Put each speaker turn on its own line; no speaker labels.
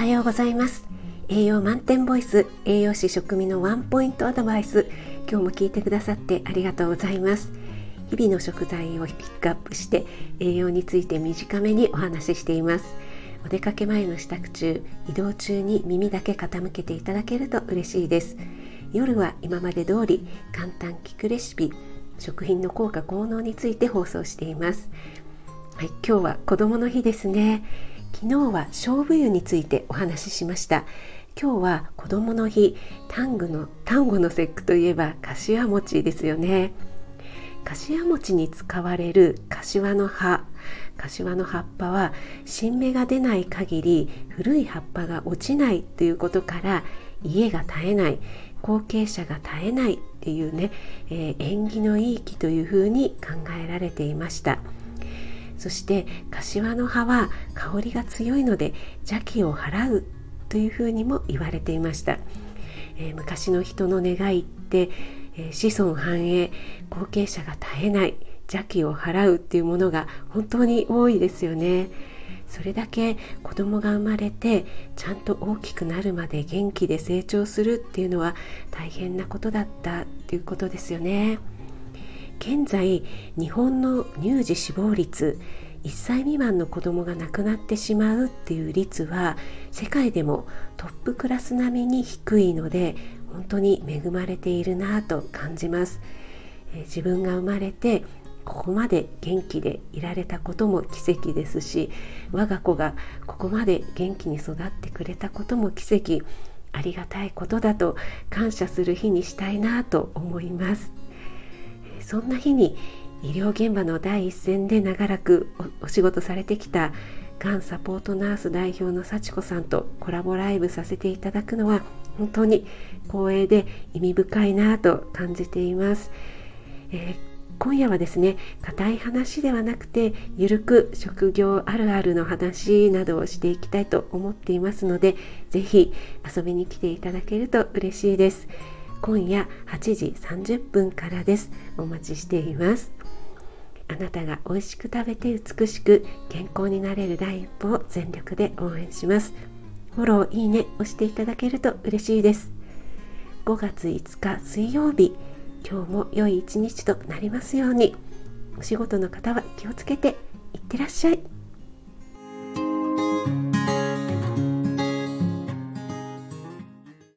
はようございます。栄養満点ボイス栄養士食味のワンポイントアドバイス今日も聞いてくださってありがとうございます。日々の食材をピックアップして栄養について短めにお話ししています。お出かけ前の支度中移動中に耳だけ傾けていただけると嬉しいです。夜は今まで通り簡単聞くレシピ食品の効果効能について放送しています。はい、今日は子供の日ですね。昨日は勝負湯についてお話ししました。今日は子供の日単語の単語の節句といえば柏餅ですよね。柏餅に使われる柏の葉。柏の葉っぱは新芽が出ない限り古い葉っぱが落ちないということから家が絶えない後継者が絶えないっていうね、えー、縁起のいい木というふうに考えられていました。そして柏の葉は香りが強いので邪気を払うというふうにも言われていました、えー、昔の人の願いって、えー、子孫繁栄後継者が絶えない邪気を払うっていうものが本当に多いですよねそれだけ子供が生まれてちゃんと大きくなるまで元気で成長するっていうのは大変なことだったっていうことですよね。現在日本の乳児死亡率1歳未満の子供が亡くなってしまうっていう率は世界でもトップクラス並みに低いので本当に恵まれているなと感じます、え自分が生まれてここまで元気でいられたことも奇跡ですし我が子がここまで元気に育ってくれたことも奇跡ありがたいことだと感謝する日にしたいなと思います。そんな日に医療現場の第一線で長らくお仕事されてきたがんサポートナース代表の幸子さんとコラボライブさせていただくのは本当に光栄で意味深いなと感じています、えー、今夜はですね硬い話ではなくてゆるく職業あるあるの話などをしていきたいと思っていますので是非遊びに来ていただけると嬉しいです。今夜8時30分からです。お待ちしています。あなたが美味しく食べて美しく健康になれる第一歩を全力で応援します。フォローいいね押していただけると嬉しいです。5月5日水曜日今日も良い一日となりますように。お仕事の方は気をつけていってらっしゃい。